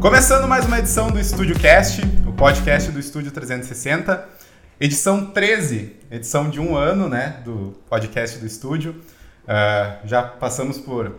Começando mais uma edição do Estúdio Cast, o podcast do Estúdio 360, edição 13, edição de um ano, né, do podcast do Estúdio. Uh, já passamos por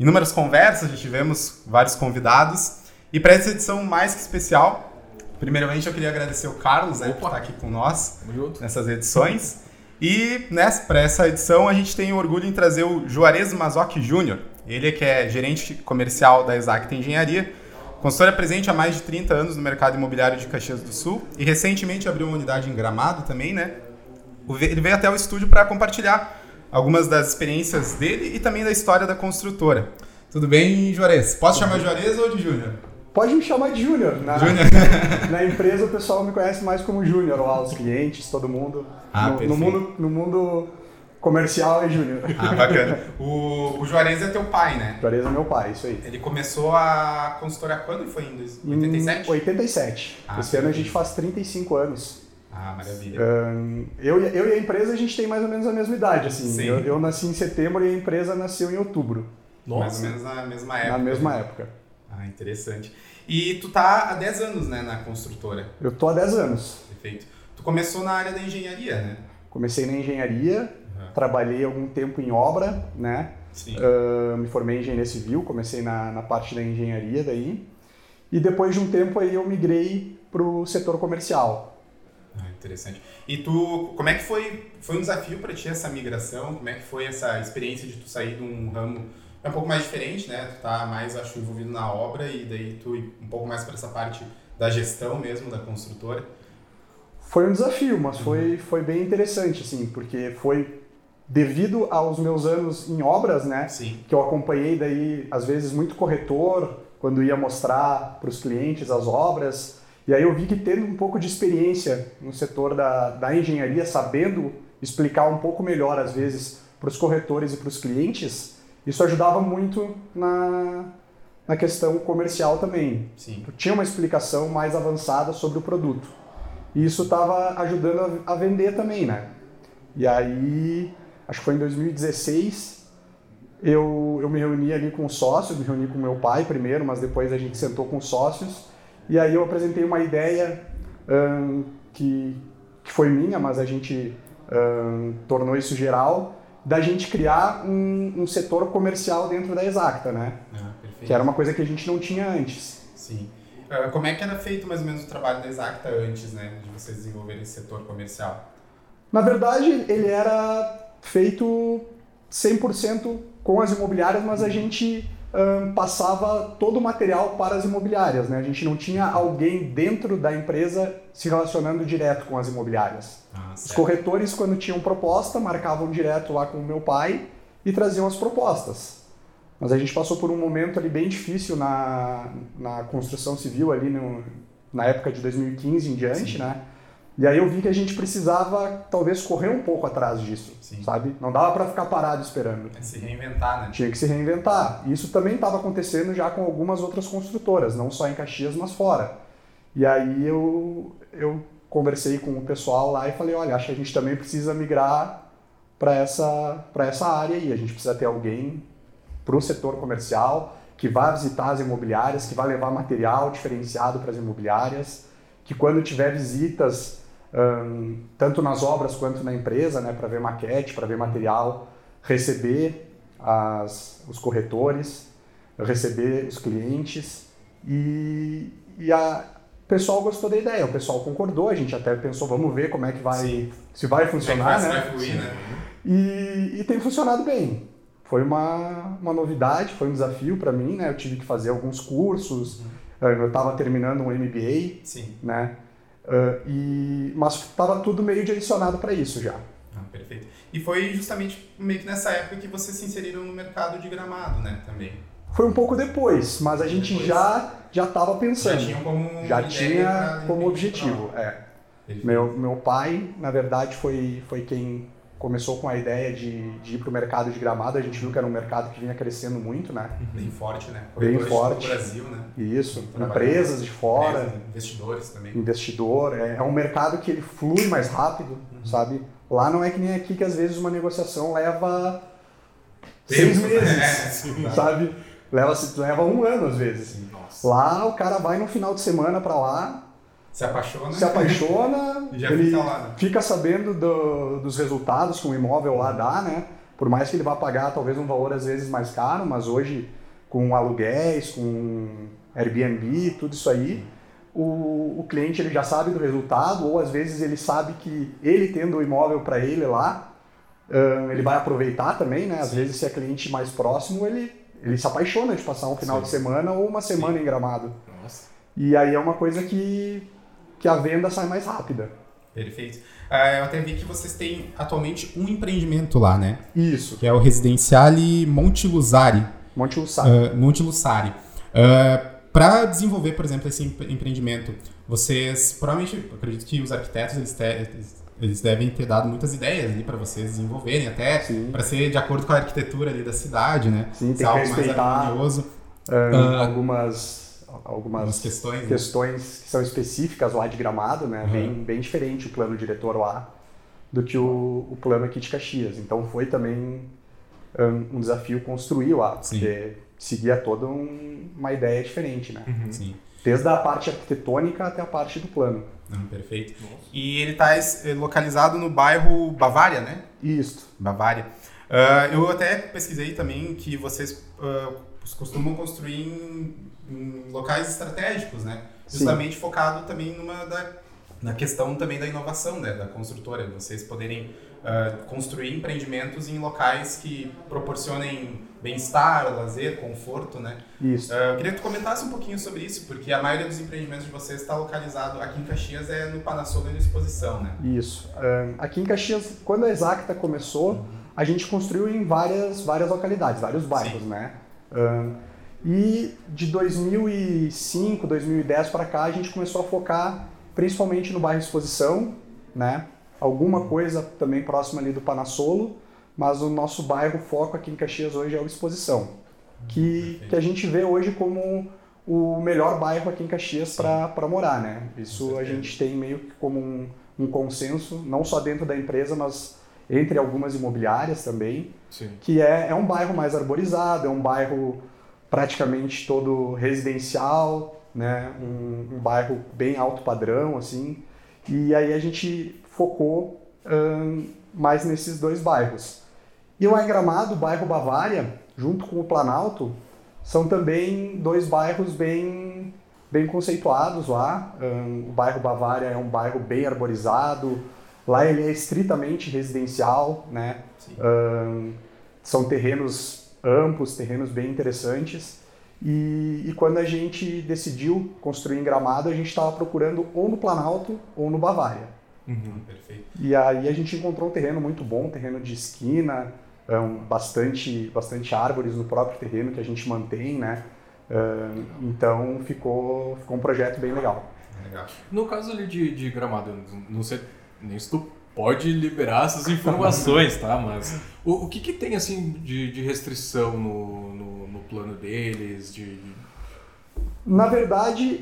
inúmeras conversas, já tivemos vários convidados e para essa edição mais que especial, primeiramente eu queria agradecer o Carlos aí, por estar aqui com nós nessas edições. E né, para essa edição a gente tem o orgulho em trazer o Juarez Mazoc Júnior. Ele é que é gerente comercial da Exacta Engenharia, consultora presente há mais de 30 anos no mercado imobiliário de Caxias do Sul e recentemente abriu uma unidade em Gramado também, né? Ele veio até o estúdio para compartilhar algumas das experiências dele e também da história da construtora. Tudo bem, Juarez? Posso chamar Juarez ou de Júnior? Pode me chamar de Júnior. Na, na empresa o pessoal me conhece mais como Júnior, lá os clientes, todo mundo. Ah, no, no, mundo, no mundo comercial é Júnior. Ah, bacana. O, o Juarez é teu pai, né? Juarez é meu pai, isso aí. Ele começou a consultora quando foi? Em 87? Em 87. Ah, Esse ano a gente faz 35 anos. Ah, maravilha. Um, eu, eu e a empresa, a gente tem mais ou menos a mesma idade, assim. Eu, eu, nasci em setembro e a empresa nasceu em outubro. Nossa. Mais ou menos na mesma época. Na mesma época. Ah, interessante. E tu tá há 10 anos, né, na construtora? Eu tô há 10 anos. Perfeito. Tu começou na área da engenharia, né? Comecei na engenharia. Trabalhei algum tempo em obra, né? Sim. Uh, me formei em engenharia civil, comecei na, na parte da engenharia daí. E depois de um tempo aí eu migrei pro setor comercial. Ah, interessante. E tu, como é que foi, foi um desafio para ti essa migração? Como é que foi essa experiência de tu sair de um ramo é um pouco mais diferente, né? Tu tá mais, acho, envolvido na obra e daí tu um pouco mais para essa parte da gestão mesmo da construtora. Foi um desafio, mas foi, uhum. foi bem interessante, assim, porque foi devido aos meus anos em obras, né? Sim. Que eu acompanhei daí, às vezes, muito corretor, quando ia mostrar para os clientes as obras, e aí eu vi que tendo um pouco de experiência no setor da, da engenharia, sabendo explicar um pouco melhor, às vezes, para os corretores e para os clientes, isso ajudava muito na, na questão comercial também. Sim. Tinha uma explicação mais avançada sobre o produto. E isso estava ajudando a, a vender também, né? E aí, acho que foi em 2016, eu, eu me reuni ali com os sócios, me reuni com meu pai primeiro, mas depois a gente sentou com os sócios e aí eu apresentei uma ideia que, que foi minha, mas a gente tornou isso geral, da gente criar um, um, setor comercial dentro da Exacta, né? Ah, que era uma coisa que a gente não tinha antes. Sim. Uh, como é que era feito mais ou menos o trabalho da Exacta antes, né, de vocês desenvolverem esse setor comercial? Na verdade, ele era feito 100% com as imobiliárias, mas a gente um, passava todo o material para as imobiliárias. Né? A gente não tinha alguém dentro da empresa se relacionando direto com as imobiliárias. Ah, os corretores, quando tinham proposta, marcavam direto lá com o meu pai e traziam as propostas. Mas a gente passou por um momento ali bem difícil na, na construção civil ali no, na época de 2015 em diante, Sim. né? E aí eu vi que a gente precisava talvez correr um pouco atrás disso, Sim. sabe? Não dava para ficar parado esperando. É se reinventar, né? Tinha que se reinventar. E isso também estava acontecendo já com algumas outras construtoras, não só em Caxias, mas fora. E aí eu, eu conversei com o pessoal lá e falei, olha, acho que a gente também precisa migrar para essa, essa área aí. A gente precisa ter alguém para o setor comercial que vá visitar as imobiliárias, que vá levar material diferenciado para as imobiliárias, que quando tiver visitas um, tanto nas obras quanto na empresa, né, para ver maquete, para ver material, receber as, os corretores, receber os clientes e, e a, o pessoal gostou da ideia, o pessoal concordou, a gente até pensou, vamos ver como é que vai, Sim. se vai funcionar, é né? Vai fluir, né? E, e tem funcionado bem. Foi uma, uma novidade, foi um desafio para mim, né? Eu tive que fazer alguns cursos, uhum. eu estava terminando um MBA, Sim. né? Uh, e, mas estava tudo meio direcionado para isso já. Ah, perfeito. E foi justamente meio que nessa época que vocês se inseriram no mercado de gramado, né, também? Foi um pouco depois, mas a gente depois, já já estava pensando. Já tinha como já tinha como objetivo, é. Meu, meu pai, na verdade, foi, foi quem começou com a ideia de, de ir para o mercado de gramado. A gente viu que era um mercado que vinha crescendo muito, né? Bem forte, né? Bem forte. No Brasil, né? Isso. Empresas de fora. Empresas, investidores também. Investidor. É, é, um mercado que ele flui mais rápido, uhum. sabe? Lá não é que nem aqui que às vezes uma negociação leva Tempo, seis meses, né? sabe? leva, leva um ano às vezes. Nossa. Lá o cara vai no final de semana para lá, se apaixona. Se apaixona, já ele fica, lá, né? fica sabendo do, dos resultados que um imóvel lá dá, né? Por mais que ele vá pagar talvez um valor às vezes mais caro, mas hoje com aluguéis, com Airbnb, tudo isso aí, o, o cliente ele já sabe do resultado, ou às vezes ele sabe que ele tendo o imóvel para ele lá, um, ele vai aproveitar também, né? Às Sim. vezes se é cliente mais próximo, ele, ele se apaixona de passar um final Sim. de semana ou uma semana Sim. em Gramado. Nossa. E aí é uma coisa que, que a venda sai mais rápida. Perfeito. Uh, eu até vi que vocês têm atualmente um empreendimento lá, né? Isso. Que é o Residenciale Monte Luzari. Monte Lussari. Uh, Monte Lussari. Uh, para desenvolver, por exemplo, esse empreendimento, vocês provavelmente, acredito que os arquitetos eles, te, eles devem ter dado muitas ideias ali para vocês desenvolverem, até para ser de acordo com a arquitetura ali da cidade, né? Sim, tem que respeitar uh, algumas algumas questões, né? questões que são específicas lá de Gramado, né? Uhum. Bem, bem diferente o plano diretor lá do que o, o plano aqui de Caxias. Então foi também um, um desafio construir lá, Sim. porque seguia toda um, uma ideia diferente, né? Uhum. Sim. Desde a parte arquitetônica até a parte do plano. Hum, perfeito. Nossa. E ele está eh, localizado no bairro Bavária, né? Isso. Bavária. Uh, eu até pesquisei também que vocês uh, costumam construir em, em, locais estratégicos, né? Justamente Sim. focado também numa da, na questão também da inovação, né? Da construtora, vocês poderem uh, construir empreendimentos em locais que proporcionem bem-estar, lazer, conforto, né? Isso. Uh, eu queria que tu comentasse um pouquinho sobre isso, porque a maioria dos empreendimentos de vocês está localizado aqui em Caxias, é no Panasol e no Exposição, né? Isso. Uh, aqui em Caxias, quando a Exacta começou, uhum. a gente construiu em várias, várias localidades, vários bairros, Sim. né? Uh, e de 2005, 2010 para cá, a gente começou a focar principalmente no bairro Exposição, né? alguma coisa também próxima ali do Panassolo, mas o nosso bairro foco aqui em Caxias hoje é o Exposição, que, que a gente vê hoje como o melhor bairro aqui em Caxias para morar, né? Isso a gente tem meio que como um, um, consenso, não só dentro da empresa, mas entre algumas imobiliárias também, Sim. que é, é um bairro mais arborizado, é um bairro praticamente todo residencial, né? Um, um bairro bem alto padrão, assim. E aí a gente focou mais nesses dois bairros. E lá em Gramado, o bairro Bavária, junto com o Planalto, são também dois bairros bem, bem conceituados lá. Um, o bairro Bavária é um bairro bem arborizado, lá ele é estritamente residencial, né? Um, são terrenos amplos, terrenos bem interessantes. E, e, quando a gente decidiu construir em Gramado, a gente estava procurando ou no Planalto ou no Bavária. Uhum, perfeito. E aí a gente encontrou um terreno muito bom, um terreno de esquina, um, bastante, bastante árvores no próprio terreno que a gente mantém, né? Uh, então ficou, ficou um projeto bem legal. legal. No caso ali de, de Gramado, não sei nem se tu pode liberar essas informações, tá? Mas o, o que, que tem assim de, de restrição no, no, no plano deles, de, na verdade,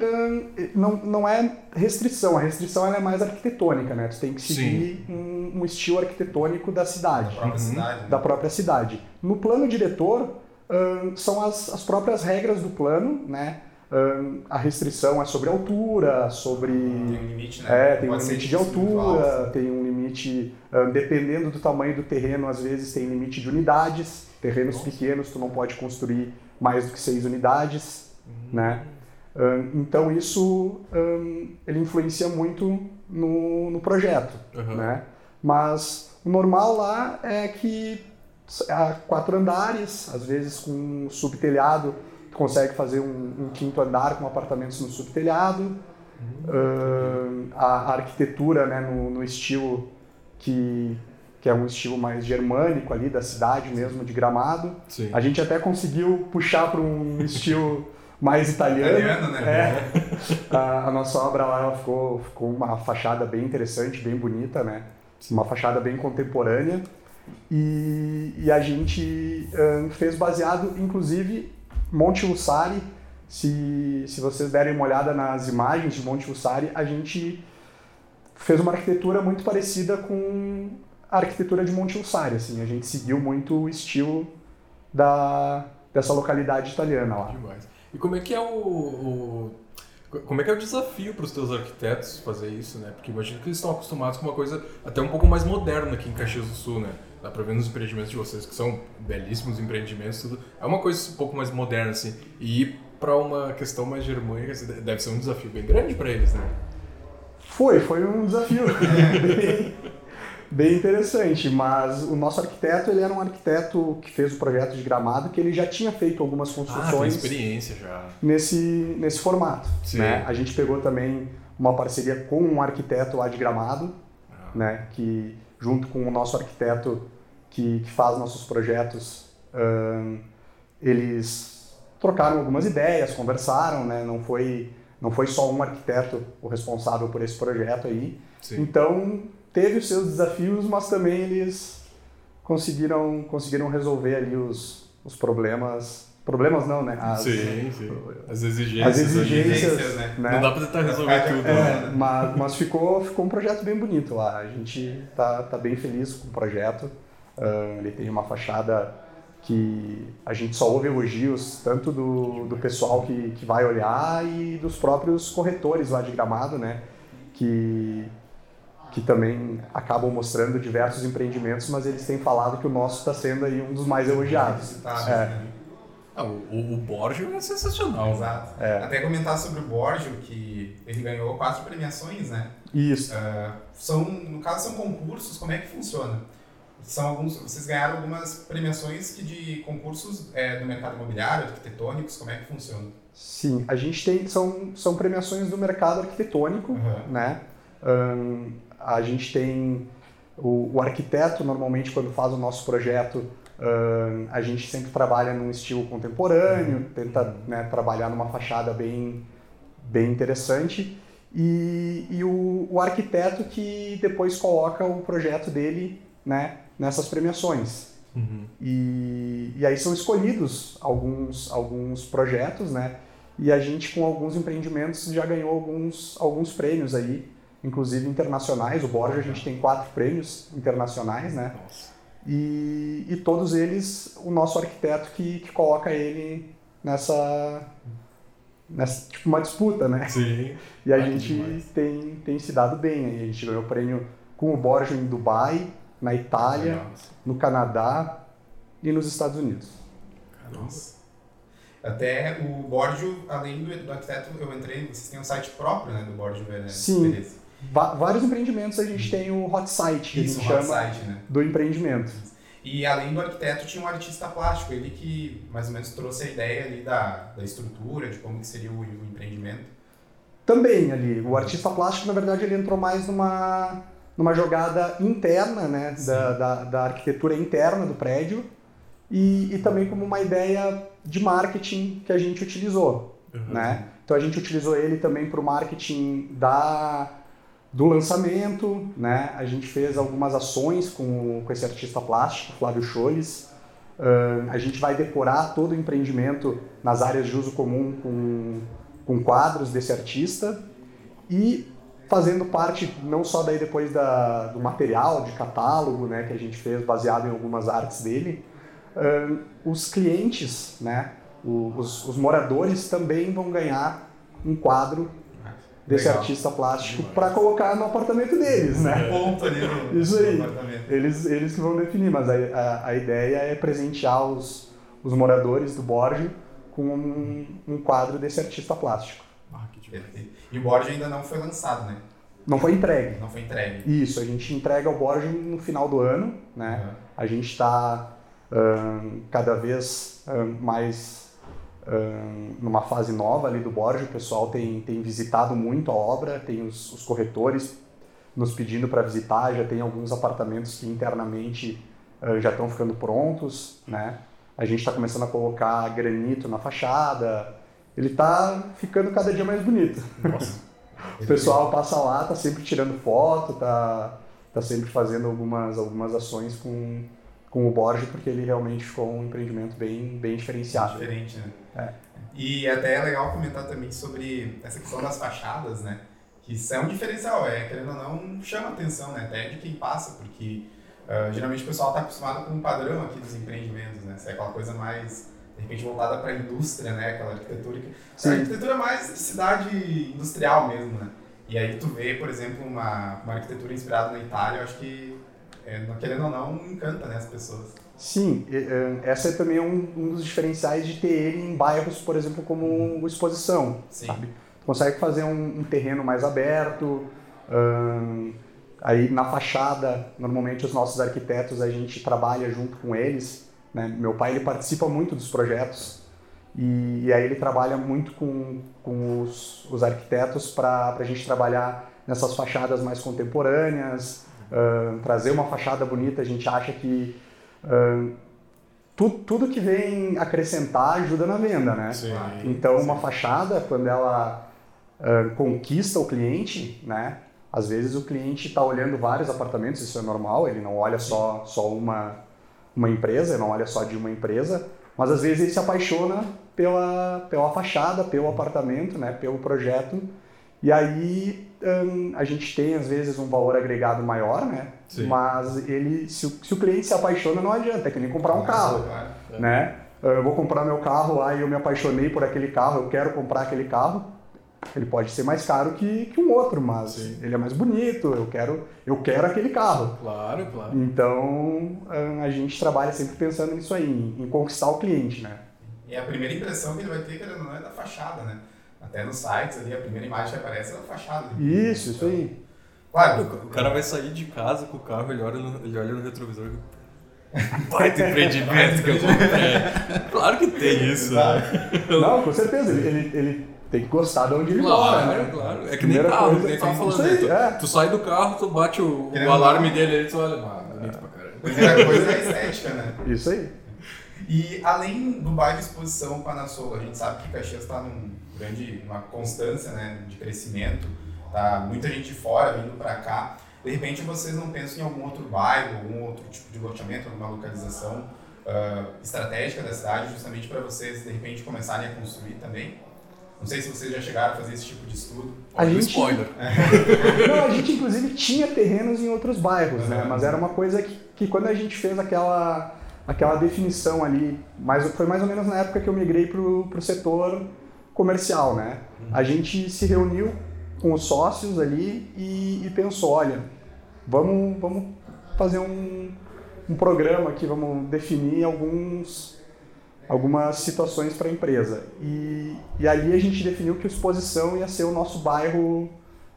não, não é restrição. A restrição é mais arquitetônica, né? Tu tem que seguir um, um, estilo arquitetônico da cidade. Da própria uhum. cidade. Né? Da própria cidade. No plano diretor, são as, as próprias regras do plano, né? a restrição é sobre altura, sobre. Tem um limite, né? É, tem Pode um limite de altura, tem um limite. dependendo do tamanho do terreno, às vezes tem limite de unidades. Terrenos pequenos, tu não pode construir mais do que seis unidades. Uhum. Né? então isso ele influencia muito no, no projeto. Uhum. Né? Mas o normal lá é que há quatro andares, às vezes com um subtelhado, tu consegue fazer um, um quinto andar com apartamentos no subtelhado. Uhum. a, arquitetura né, no, no estilo que, que é um estilo mais germânico ali da cidade mesmo, de Gramado. Sim. A gente até conseguiu puxar para um estilo mais italiano. Italiano, né? É. A, a, nossa obra lá ficou, ficou uma fachada bem interessante, bem bonita, né? Uma fachada bem contemporânea. E, e a gente um, fez baseado, inclusive, Monte Lussari. Se, se vocês derem uma olhada nas imagens de Monte Lussari, a gente fez uma arquitetura muito parecida com a arquitetura de Monte Lussari. Assim. A gente seguiu muito o estilo da, dessa localidade italiana lá. Demais. E como é que é o, o como é que é o desafio para os teus arquitetos fazer isso, né? Porque imagino que eles estão acostumados com uma coisa até um pouco mais moderna aqui em Caxias do Sul, né? Dá para ver nos empreendimentos de vocês que são belíssimos empreendimentos, tudo. É uma coisa um pouco mais moderna assim. E ir para uma questão mais germânica assim, deve ser um desafio bem grande para eles, né? Foi, foi um desafio bem, bem interessante, mas o nosso arquiteto, ele era um arquiteto que fez o projeto de Gramado, que ele já tinha feito algumas Ah, construções tem experiência já. nesse, nesse formato. Sim. Né? A gente pegou também uma parceria com um arquiteto lá de Gramado, Ah. né? que junto com o nosso arquiteto que, que faz nossos projetos, eles trocaram algumas ideias, conversaram, né? não, foi, não foi só um arquiteto o responsável por esse projeto aí. Sim. Então teve os seus desafios, mas também eles conseguiram, conseguiram resolver ali os, os problemas. Problemas não, né? As, sim, sim. As exigências. as exigências, exigências, né? né? Não dá para tentar resolver ficar tudo. de né? É, mas, mas ficou, ficou um projeto bem bonito lá. A gente tá, tá bem feliz com o projeto. Ah, ele tem uma fachada que a gente só ouve elogios tanto do, do pessoal que, que vai olhar e dos próprios corretores lá de Gramado, né? Que, que também acabam mostrando diversos empreendimentos, mas eles têm falado que o nosso está sendo aí um dos mais elogiados. É. né? Ah, o, o, Borgio é sensacional. Exato. É. Até comentar sobre o Borgio, que ele ganhou quatro premiações, né? Isso. Ah, são, no caso, são concursos, como é que funciona? São alguns, vocês ganharam algumas premiações que de concursos é, do mercado imobiliário, arquitetônicos, como é que funciona? Sim, a gente tem são, são premiações do mercado arquitetônico, Uhum. né? Ahn, a gente tem o, o arquiteto normalmente quando faz o nosso projeto ahn, a gente sempre trabalha num estilo contemporâneo, tenta né, trabalhar numa fachada bem bem interessante e, e o, o arquiteto que depois coloca o projeto dele né, nessas premiações. Uhum. E, e aí são escolhidos alguns, alguns projetos, né? E a gente, com alguns empreendimentos, já ganhou alguns, alguns prêmios aí, inclusive internacionais. O Borja, a gente tem quatro prêmios internacionais, né? Nossa. E, e todos eles, o nosso arquiteto que, que coloca ele nessa, nessa, tipo, uma disputa, né? Sim. E a que gente demais. tem, tem se dado bem. A gente ganhou prêmio com o Borja em Dubai, na Itália, no Canadá e nos Estados Unidos. Nossa. Até o Borgio, além do, do arquiteto, eu entrei, vocês têm um site próprio, né, do Borgio Veneza. Sim. Beleza. Vários empreendimentos a gente tem o hot site, que Isso, a gente chama site, né? do empreendimento. E além do arquiteto, tinha um artista plástico, ele que mais ou menos trouxe a ideia ali da, da estrutura, de como que seria o, o empreendimento. Também ali, o artista plástico, na verdade, ele entrou mais numa, numa jogada interna, né, da, da, da arquitetura interna do prédio e, e também como uma ideia de marketing que a gente utilizou, Uhum. né? Então a gente utilizou ele também para o marketing da, do lançamento, né? A gente fez algumas ações com, com esse artista plástico, Flávio Choles. Ahn, a gente vai decorar todo o empreendimento nas áreas de uso comum com, com quadros desse artista e fazendo parte não só daí depois da, do material de catálogo, né, que a gente fez baseado em algumas artes dele, os clientes, né, os, os moradores também vão ganhar um quadro desse Legal. artista plástico para colocar no apartamento deles, né? Ponto ali no, Isso aí. Eles, eles que vão definir, mas a, a, a ideia é presentear os, os moradores do Borgio com um, um quadro desse artista plástico. Ah, que demais. Perfeito. E o Borgio ainda não foi lançado, né? Não foi entregue. Não foi entregue. Isso, a gente entrega o Borgio no final do ano, né? Uhum. A gente está cada vez ahn, mais ahn, numa fase nova ali do Borgio. O pessoal tem, tem visitado muito a obra, tem os, os corretores nos pedindo para visitar, já tem alguns apartamentos que internamente ah, já estão ficando prontos, né? A gente está começando a colocar granito na fachada. Ele está ficando cada dia mais bonito. Nossa. O pessoal passa lá, tá sempre tirando foto, tá, tá sempre fazendo algumas, algumas ações com, com o Borges, porque ele realmente ficou um empreendimento bem, bem diferenciado. Diferente, né? É. E até é legal comentar também sobre essa questão das fachadas, né? Que isso é um diferencial, é, querendo ou não, chama atenção, né? Até de quem passa, porque ah, geralmente o pessoal está acostumado com o padrão aqui dos empreendimentos, né? Isso é aquela coisa mais de repente voltada para a indústria, né? Aquela arquitetura que Sim. a arquitetura é mais de cidade industrial mesmo, né? E aí tu vê, por exemplo, uma, uma arquitetura inspirada na Itália, eu acho que, é, querendo ou não, encanta né, as pessoas. Sim, e, eh, essa é também um, um dos diferenciais de ter ele em bairros, por exemplo, como o Exposição, Sim. sabe? Tu consegue fazer um, um terreno mais aberto, aí na fachada, normalmente os nossos arquitetos, a gente trabalha junto com eles, né? Meu pai, ele participa muito dos projetos e, e aí ele trabalha muito com, com os, os arquitetos para a gente trabalhar nessas fachadas mais contemporâneas, ahn, trazer uma fachada bonita, a gente acha que ahn, tu, tudo que vem acrescentar ajuda na venda, né? Sim. Então, uma fachada, quando ela ah, conquista o cliente, né? Às vezes o cliente está olhando vários apartamentos, isso é normal, ele não olha só, só uma, uma empresa, não olha só de uma empresa, mas às vezes ele se apaixona pela, pela fachada, pelo apartamento, né? Pelo projeto. E aí hum, a gente tem às vezes um valor agregado maior, né? Sim. Mas ele, se, o- se o cliente se apaixona, não adianta, é que nem comprar um carro né? Eu vou comprar meu carro lá e eu me apaixonei por aquele carro, eu quero comprar aquele carro. Ele pode ser mais caro que, que um outro, mas Sim. ele é mais bonito, eu quero, eu quero aquele carro. Claro, claro. Então a gente trabalha sempre pensando nisso aí, em, em conquistar o cliente, né? E a primeira impressão que ele vai ter, querendo ou não, é da fachada, né? Até nos sites ali, a primeira imagem que aparece é da fachada. Isso, isso aí. Claro, O cara vai sair de casa com o carro, ele olha no, ele olha no retrovisor e. Baita empreendimento que eu comprei. Claro que tem isso. né? Não, com certeza, ele, ele, ele tem que gostar de onde ele Claro, mora, né? claro. É que nem Primeira carro, coisa- que nem tava falando. Aí, né? tu, é. tu sai do carro, tu bate o, o alarme dele e tu olha. Ah, bonito pra caralho. primeira coisa é a estética, né? Isso aí. E além do bairro Exposição Panasolo, a gente sabe que Caxias está num grande, uma constância né, de crescimento, tá muita gente de fora vindo para cá. De repente vocês não pensam em algum outro bairro, algum outro tipo de loteamento, alguma localização ah, estratégica da cidade, justamente para vocês de repente começarem a construir também? Não sei se vocês já chegaram a fazer esse tipo de estudo. A o gente- spoiler. Não, a gente inclusive tinha terrenos em outros bairros, né? Uhum. Mas era uma coisa que, que quando a gente fez aquela, aquela definição ali, mais, foi mais ou menos na época que eu migrei pro, pro setor comercial, né? A gente se reuniu com os sócios ali e, e pensou, olha, vamos, vamos fazer um, um programa aqui, vamos definir alguns algumas situações para a empresa. E, e ali a gente definiu que o Exposição ia ser o nosso bairro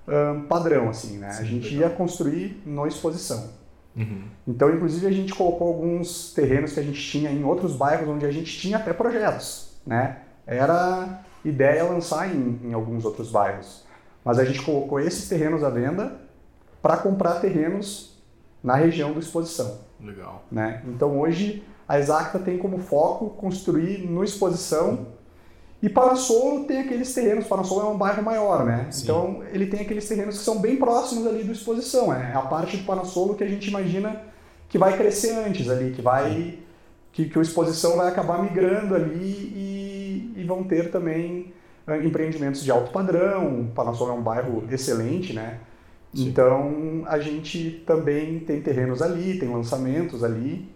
ahn, padrão, assim, né? a gente ia construir no Exposição. Uhum. Então, inclusive, a gente colocou alguns terrenos que a gente tinha em outros bairros onde a gente tinha até projetos, né? Era ideia lançar em, em alguns outros bairros. Mas a gente colocou esses terrenos à venda para comprar terrenos na região do Exposição Legal. né? Então hoje a Exacta tem como foco construir no Exposição e Parassolo tem aqueles terrenos, Parassolo é um bairro maior, né? Sim. Então ele tem aqueles terrenos que são bem próximos ali do Exposição, é a parte do Parassolo que a gente imagina que vai crescer antes ali, que vai que, que o Exposição vai acabar migrando ali e, e vão ter também eh, empreendimentos de alto padrão, o Parassolo é um bairro excelente, né? Sim. Então a gente também tem terrenos ali, tem lançamentos ali.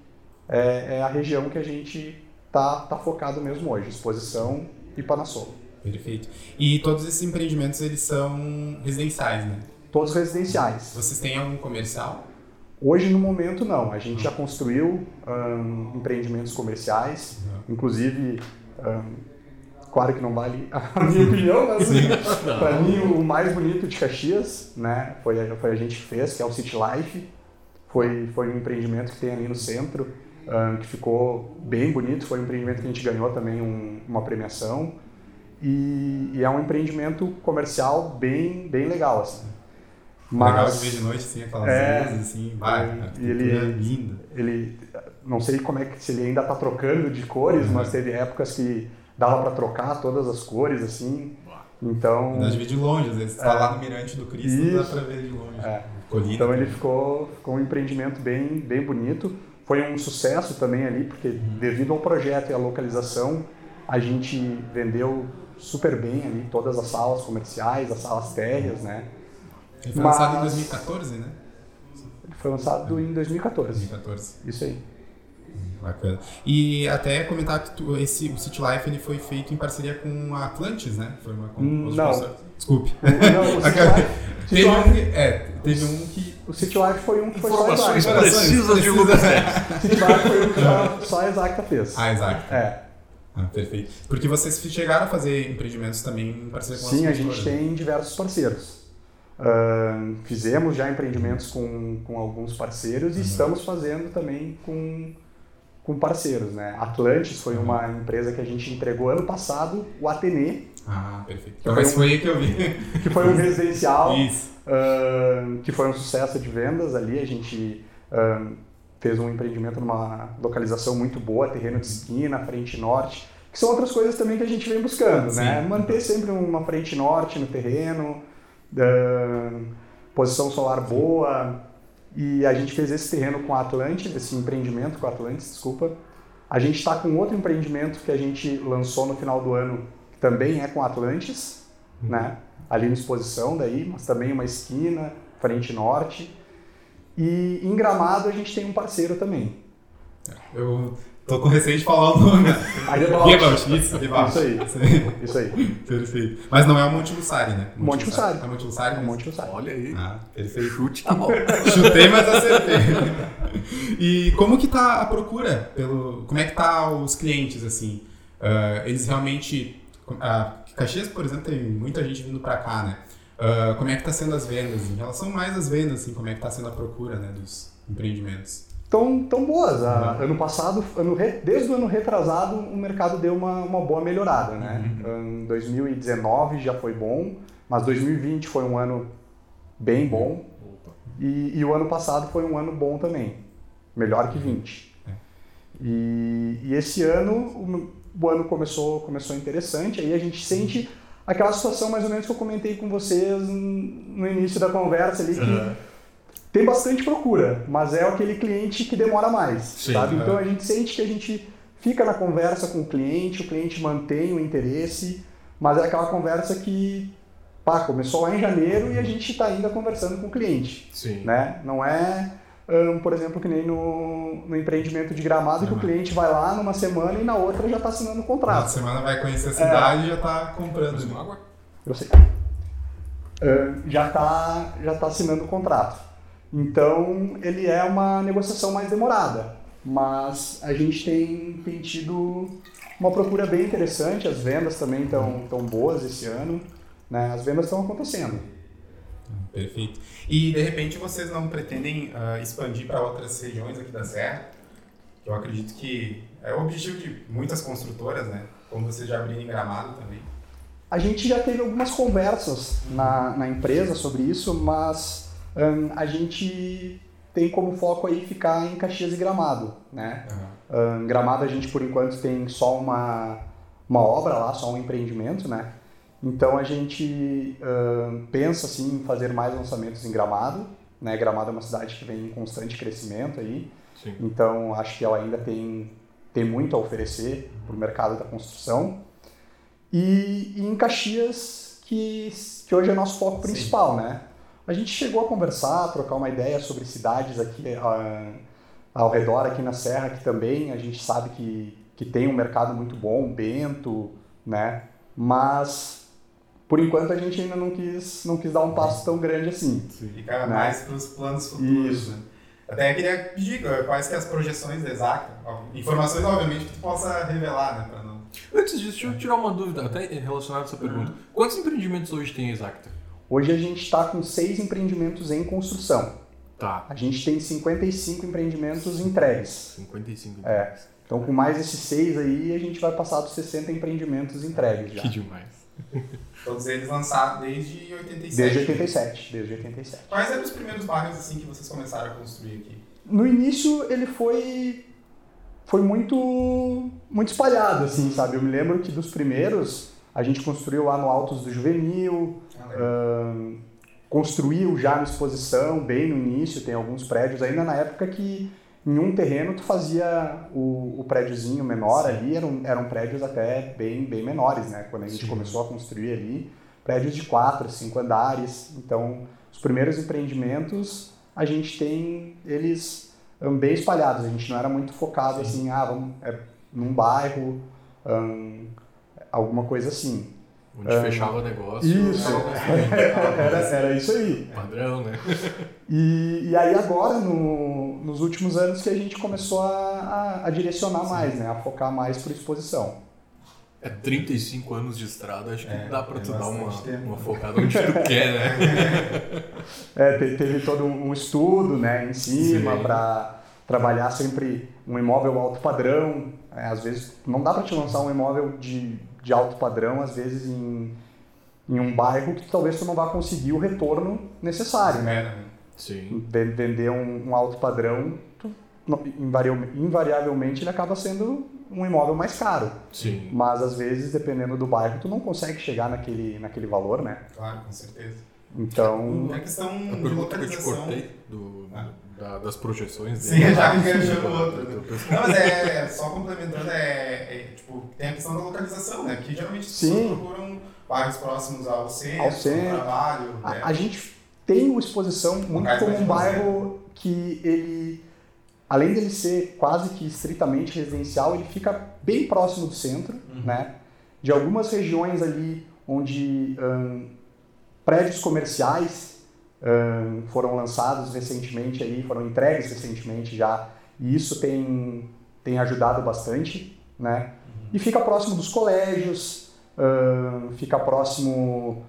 É, é a região que a gente tá, tá focado mesmo hoje, exposição e Panasolo. Perfeito. E todos esses empreendimentos eles são residenciais, né? Todos residenciais. Vocês têm algum comercial? Hoje, no momento, não. A gente já construiu ahn, empreendimentos comerciais, inclusive, ahn, claro que não vale a minha opinião, mas para mim o mais bonito de Caxias, né, foi, foi a gente que fez, que é o City Life. Foi, foi um empreendimento que tem ali no centro, que ficou bem bonito. Foi um empreendimento que a gente ganhou também um- uma premiação. E, e é um empreendimento comercial bem, bem legal, assim. Legal de ver de noite, assim, aquelas É. luzes, assim, vai, E ele- linda. ele não sei como é que se ele ainda está trocando de cores, Uhum. mas teve épocas que dava para trocar todas as cores assim. Então, Dá de longe, às vezes. Você tá lá no Mirante do Cristo, dá Isso. pra ver de longe. É. Colina. então ele ficou, ficou um empreendimento bem, bem bonito. Foi um sucesso também ali, porque devido ao projeto e à localização, a gente vendeu super bem ali todas as salas comerciais, as salas térreas, né? Ele foi lançado em Mas- 2014, né? Ele foi lançado em 2014. 2014. Isso aí. Bacana. E até comentar que tu, esse, o City Life ele foi feito em parceria com a Atlantis, né? Foi uma com, Hum, não. Desculpe. Não, o City Life, teve, um, é, teve um que. O City Life foi um que foi só a Informações Exacta. precisas de Lucas Neves. O City Life foi um que só, só a Exacta fez. Ah, exato. É. Ah, perfeito. Porque vocês chegaram a fazer empreendimentos também em parceria com Sim, a gente construtoras. tem diversos parceiros. Ahn, fizemos já empreendimentos com, com alguns parceiros e estamos fazendo também com, com parceiros. Né? Atlantis foi uma empresa que a gente entregou ano passado, o Atene, Ah, perfeito. Que Então, foi um- foi aí que eu vi. que foi um residencial Isso. Que foi um sucesso de vendas ali. A gente ahn, fez um empreendimento numa localização muito boa, terreno de esquina, frente norte, que são outras coisas também que a gente vem buscando, né? Sim. Manter sempre uma frente norte no terreno, ahn, posição solar boa. E a gente fez esse terreno com a Atlantis, esse empreendimento com a Atlantis, desculpa. A gente está com outro empreendimento que a gente lançou no final do ano, que também é com Atlantis, né? Ali na exposição daí, mas também uma esquina, frente norte. E em Gramado a gente tem um parceiro também. Eu tô com receio de falar o nome. Aí eu Rebausch, isso, Rebausch. Isso aí. Isso aí. Isso aí. Perfeito. Mas não é o Monte Lussari, né? Monte Lussari. É Monte Lussari? Um mesmo? monte de usar. Olha aí. Ah, perfeito. Chute tá bom. Chutei, mas acertei. E como que tá a procura? Pelo, como é que tá os clientes, assim? Ah, eles realmente... ah, Caxias, por exemplo, tem muita gente vindo pra cá, né? Ah, como é que tá sendo as vendas? Em relação mais às vendas, assim, como é que tá sendo a procura, né, dos empreendimentos? Tão, tão boas. A- ano passado, ano re- desde o ano retrasado, o mercado deu uma, uma boa melhorada, né? Em 2019 já foi bom, mas 2020 foi um ano bem bom. Opa. E, e o ano passado foi um ano bom também. Melhor que 20. É. E, e esse ano, o, ano começou, começou interessante. Aí a gente sente aquela situação mais ou menos que eu comentei com vocês no início da conversa ali, que Aham. tem bastante procura, mas é aquele cliente que demora mais, Sim, sabe? Então a gente sente que a gente fica na conversa com o cliente, o cliente mantém o interesse, mas é aquela conversa que pá, começou lá em janeiro e a gente está ainda conversando com o cliente, Sim. né? Não é, hum, por exemplo, que nem no, no empreendimento de gramado que o cliente vai lá numa semana e na outra já está assinando o Na contrato. semana vai conhecer a É. cidade e já tá comprando. Água? Eu sei. Hum, já está já tá assinando o contrato. Então, ele é uma negociação mais demorada, mas a gente tem, tem tido uma procura bem interessante, as vendas também estão tão boas esse ano, né? as vendas estão acontecendo. Perfeito. E de repente vocês não pretendem ah, expandir para outras regiões aqui da Serra? Eu acredito que é o objetivo de muitas construtoras, né? Como vocês já abriram em Gramado também. A gente já teve algumas conversas na, na empresa sobre isso, mas hum, a gente tem como foco aí ficar em Caxias e Gramado, né? Ahn, Gramado a gente por enquanto tem só uma, uma obra lá, só um empreendimento, né? Então a gente ahn, pensa assim em fazer mais lançamentos em Gramado, né? Gramado é uma cidade que vem em constante crescimento aí, Sim. então acho que ela ainda tem, tem muito a oferecer para o mercado da construção. E, e em Caxias, que, que hoje é nosso foco Sim. principal, né? A gente chegou a conversar, trocar uma ideia sobre cidades aqui ah, ao redor, aqui na Serra, que também a gente sabe que, que tem um mercado muito bom, Bento, né? Mas, por enquanto, a gente ainda não quis, não quis dar um passo tão grande assim. Fica Né? mais para os planos futuros. Isso. Né? Até queria pedir quais que é as projeções exatas. Informações, obviamente, que tu possa revelar, né? Pra não... Antes disso, deixa eu tirar uma dúvida, até relacionada a essa pergunta. Quantos empreendimentos hoje tem a Exacta? Hoje a gente está com seis empreendimentos em construção. Tá. A gente tem 55 empreendimentos entregues. 55 É. Então, com mais esses seis aí, a gente vai passar dos 60 empreendimentos entregues já. Que demais. Todos eles lançados desde 87. Desde 87, desde 87. Quais eram os primeiros bairros assim que vocês começaram a construir aqui? No início, ele foi foi muito muito espalhado, assim, sabe? Eu me lembro que dos primeiros, a gente construiu lá no Altos do Juvenil, Ah, construiu já na exposição, bem no início, tem alguns prédios, ainda na época que em um terreno tu fazia o, o prédiozinho menor ali, eram, eram prédios até bem, bem menores, né? Quando a gente Sim. começou a construir ali, prédios de quatro, cinco andares. Então, os primeiros empreendimentos, a gente tem eles bem espalhados. A gente não era muito focado assim, ah, vamos é, num bairro, um, alguma coisa assim. Onde é, fechava negócio. Isso, era, era, isso aí. Padrão, né? E, e aí agora, no, nos últimos anos, que a gente começou a, a, a direcionar Sim. mais, né? A focar mais por exposição. É 35 anos de estrada, acho que é, dá para tu dar uma, uma focada onde tu quer, né? É, teve todo um estudo né, em cima para trabalhar sempre um imóvel alto padrão. É, às vezes não dá para te lançar um imóvel de, de alto padrão, às vezes em, em um bairro que talvez tu não vá conseguir o retorno necessário, né? Sim. Vender um, um alto padrão, tu, invariavelmente ele acaba sendo um imóvel mais caro. Sim. Mas às vezes, dependendo do bairro, tu não consegue chegar naquele, naquele valor, né? Claro, com certeza. Então. É questão a de pergunta que eu te cortei do, ah. Da, das projeções dele. Sim, já enganchou o outro. Não, mas é, só complementando, é, é, tipo, tem a questão da localização, né? Que geralmente as pessoas procuram bairros próximos ao centro, ao, centro. trabalho. A, né? a gente tem uma exposição muito como um bairro que ele além dele ser quase que estritamente residencial, ele fica bem próximo do centro, uhum. né? De algumas regiões ali onde um, prédios comerciais um, foram lançados recentemente aí, foram entregues recentemente já, e isso tem, tem ajudado bastante, né? E fica próximo dos colégios, um, fica próximo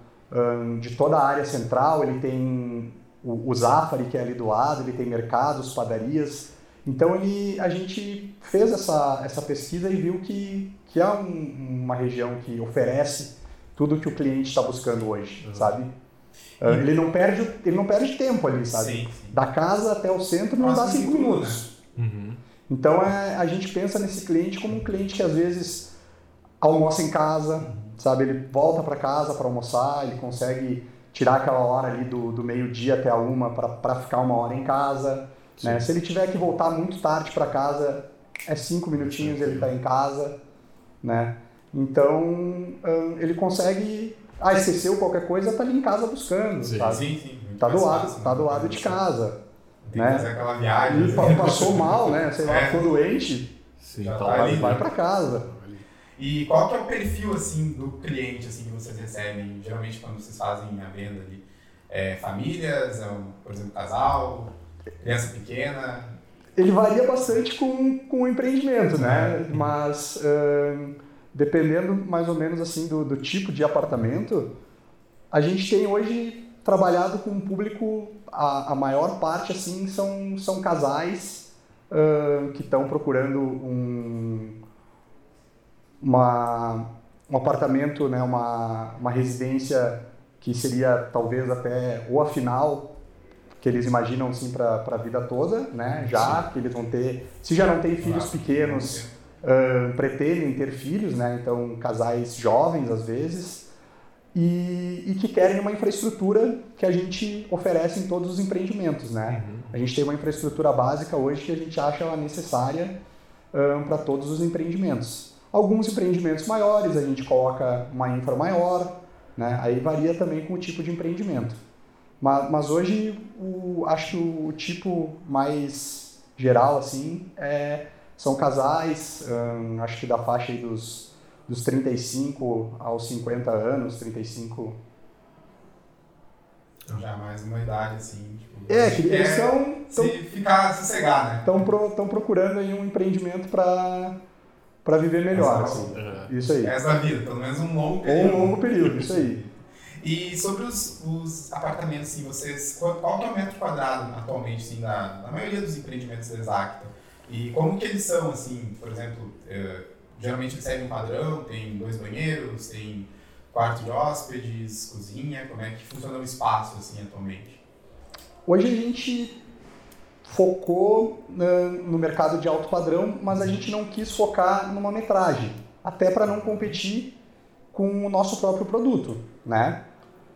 de toda a área central, ele tem o, o Zafari, que é ali do lado, ele tem mercados, padarias, então ele, a gente fez essa, essa pesquisa e viu que, que é um, uma região que oferece tudo que o cliente está buscando hoje, uhum. sabe? Uh, ele não perde ele não perde tempo ali, sabe? Sim, sim. Da casa até o centro não dá cinco minutos. Uhum. Então é, a gente pensa nesse cliente como um cliente que às vezes almoça em casa, uhum. sabe? Ele volta para casa para almoçar, ele consegue tirar aquela hora ali do, do meio dia até a uma para ficar uma hora em casa. Né? Se ele tiver que voltar muito tarde para casa, é cinco minutinhos ele está em casa, né? Então ele consegue, ah, esqueceu qualquer coisa, tá ali em casa buscando, sim, sabe? Sim, sim. Tá do lado, né? tá do lado de casa. Tem né? que fazer aquela viagem. E assim. passou mal, né? Sei lá, é. ficou doente. Sim, tá vai, vai para casa. E qual que é o perfil assim do cliente assim que vocês recebem geralmente quando vocês fazem a venda ali? É, famílias, é um, por exemplo, casal, Criança pequena? Ele varia bastante com, com o empreendimento, né? Mas uh, dependendo mais ou menos assim do, do tipo de apartamento, a gente tem hoje trabalhado com um público, a, a maior parte assim são, são casais uh, que estão procurando um, uma, um apartamento, né, uma, uma residência que seria talvez até ou a final que eles imaginam assim para a vida toda, né? Já Sim. que eles vão ter, se já não têm filhos pequenos, uh, pretendem ter filhos, né? Então casais jovens às vezes e, e, que querem uma infraestrutura que a gente oferece em todos os empreendimentos, né? Uhum. A gente tem uma infraestrutura básica hoje que a gente acha ela necessária uh, para todos os empreendimentos. Alguns empreendimentos maiores a gente coloca uma infra maior, né? Aí varia também com o tipo de empreendimento. Mas, mas hoje o, acho que o tipo mais geral assim é, são casais, hum, acho que da faixa dos, dos 35 aos 50 anos, 35 já mais uma idade assim. Tipo, é, que eles são. Se ficar sossegar, né? Estão pro, procurando aí um empreendimento para para viver melhor. Assim. Isso aí. Essa vida, pelo menos um longo período. Um longo período, isso aí. E sobre os, os apartamentos, assim, vocês, qual, qual é o metro quadrado atualmente, assim, da, da maioria dos empreendimentos da Exacta? E como que eles são, assim, por exemplo, eh, geralmente eles seguem um padrão, tem dois banheiros, tem quarto de hóspedes, cozinha, como é que funciona o espaço, assim, atualmente? Hoje a gente focou né, no mercado de alto padrão, mas a gente não quis focar numa metragem, até para não competir com o nosso próprio produto, né?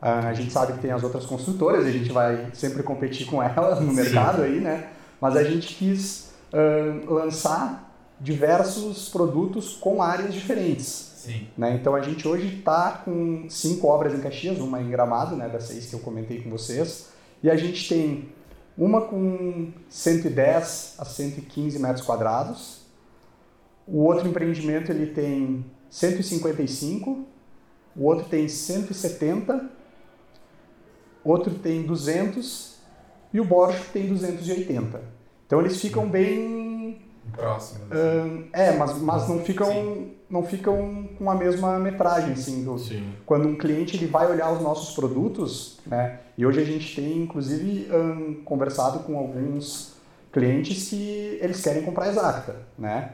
Ah, a gente sabe que tem as outras construtoras a gente vai sempre competir com elas no Sim. mercado aí, né? Mas a gente quis uh, lançar diversos produtos com áreas diferentes. Sim. Né? Então a gente hoje está com cinco obras em Caxias, uma em Gramado, né, das seis que eu comentei com vocês, e a gente tem uma com 110 a 115 metros quadrados. O outro empreendimento ele tem 155, o outro tem 170, outro tem 200 e o Borges tem 280. Então eles ficam bem próximos. Uh, é, mas, mas não ficam não ficam com a mesma metragem assim do, Sim. quando um cliente ele vai olhar os nossos produtos, né? E hoje a gente tem inclusive um, conversado com alguns clientes que eles querem comprar Exacta, né?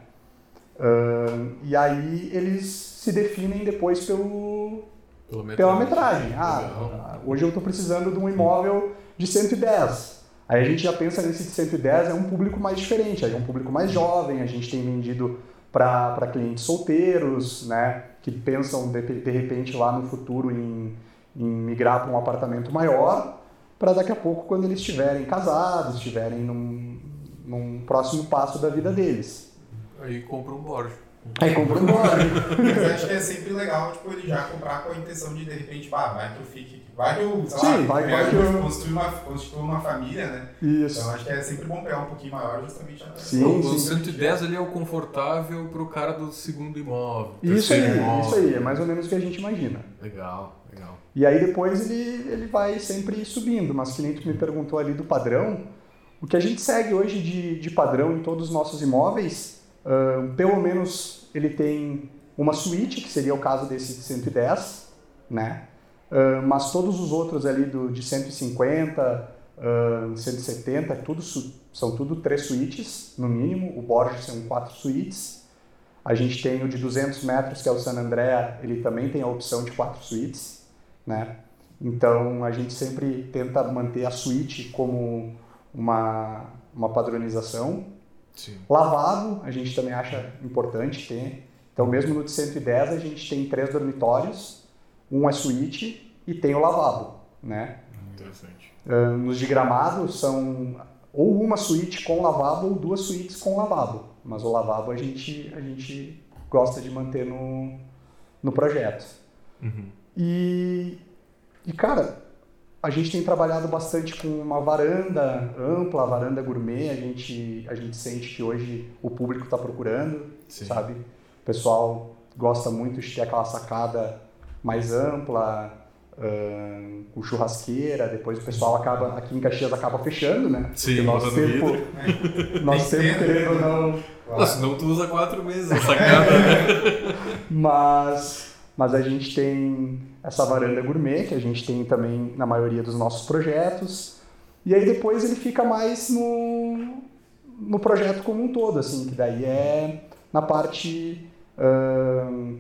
Uh, e aí eles se definem depois pelo Pela metragem. pela metragem. Legal. Ah, hoje eu estou precisando de um imóvel de 110. Aí a gente já pensa nesse de 110, é um público mais diferente, aí é um público mais jovem, a gente tem vendido para clientes solteiros, né, que pensam de, de repente lá no futuro em, em migrar para um apartamento maior, para daqui a pouco, quando eles estiverem casados, estiverem num, num próximo passo da vida deles. Aí compra um Borges. Aí compra um imóvel. Mas acho que é sempre legal, tipo, ele já comprar com a intenção de, de repente, bah, vai que eu fique. Vai que eu, sei Sim, lá, vai- vai que eu- construo, uma, construo uma família, né? Isso. Então acho que é sempre bom pegar um pouquinho maior, justamente a Sim, o sim. 110 ali é o confortável pro cara do segundo imóvel. Isso aí, imóvel. isso aí, é mais ou menos o que a gente imagina. Legal, legal. E aí depois ele, ele vai sempre subindo, mas que nem tu me perguntou ali do padrão, o que a gente segue hoje de, de padrão em todos os nossos imóveis, pelo menos ele tem uma suíte, que seria o caso desse de 110, né? Ahn, mas todos os outros ali do, de 150, ahn, 170, tudo, são tudo três suítes, no mínimo, o Borges são quatro suítes, a gente tem o de 200 metros, que é o San Andrea, ele também tem a opção de quatro suítes, né? Então a gente sempre tenta manter a suíte como uma, uma padronização. Sim. Lavabo a gente também acha importante ter. Então mesmo no de 110 a gente tem três dormitórios, um é suíte e tem o lavabo, né? Interessante. Nos de gramado são ou uma suíte com lavabo ou duas suítes com lavabo. Mas o lavabo a gente, a gente gosta de manter no, no projeto. Uhum. E, e, cara, a gente tem trabalhado bastante com uma varanda ampla, varanda gourmet. A gente, a gente sente que hoje o público está procurando, Sim. sabe? O pessoal gosta muito de ter aquela sacada mais ampla, ahn, com churrasqueira. Depois o pessoal acaba, aqui em Caxias, acaba fechando, né? Sim, Porque nosso tempo, nosso Tem tempo, querendo ou não, Nossa, senão tu usa quatro meses a sacada, né? mas, mas a gente tem essa varanda gourmet, que a gente tem também na maioria dos nossos projetos. E aí depois ele fica mais no, no projeto como um todo, assim, que daí é na parte. ahn,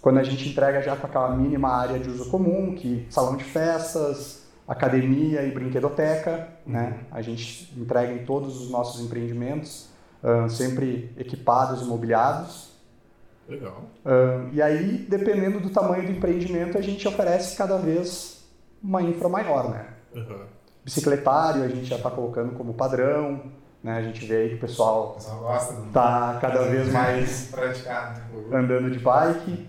quando a gente entrega já com aquela mínima área de uso comum, que salão de festas, academia e brinquedoteca, né? A gente entrega em todos os nossos empreendimentos, ahn, sempre equipados e mobiliados. Legal. Ahn, e aí, dependendo do tamanho do empreendimento, a gente oferece cada vez uma infra maior, né? Uhum. Bicicletário a gente já está colocando como padrão, né? A gente vê aí que o O pessoal gosta está cada vez mais praticado. andando de bike.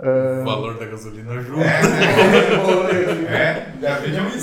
Ahn, O valor da gasolina ajuda. É,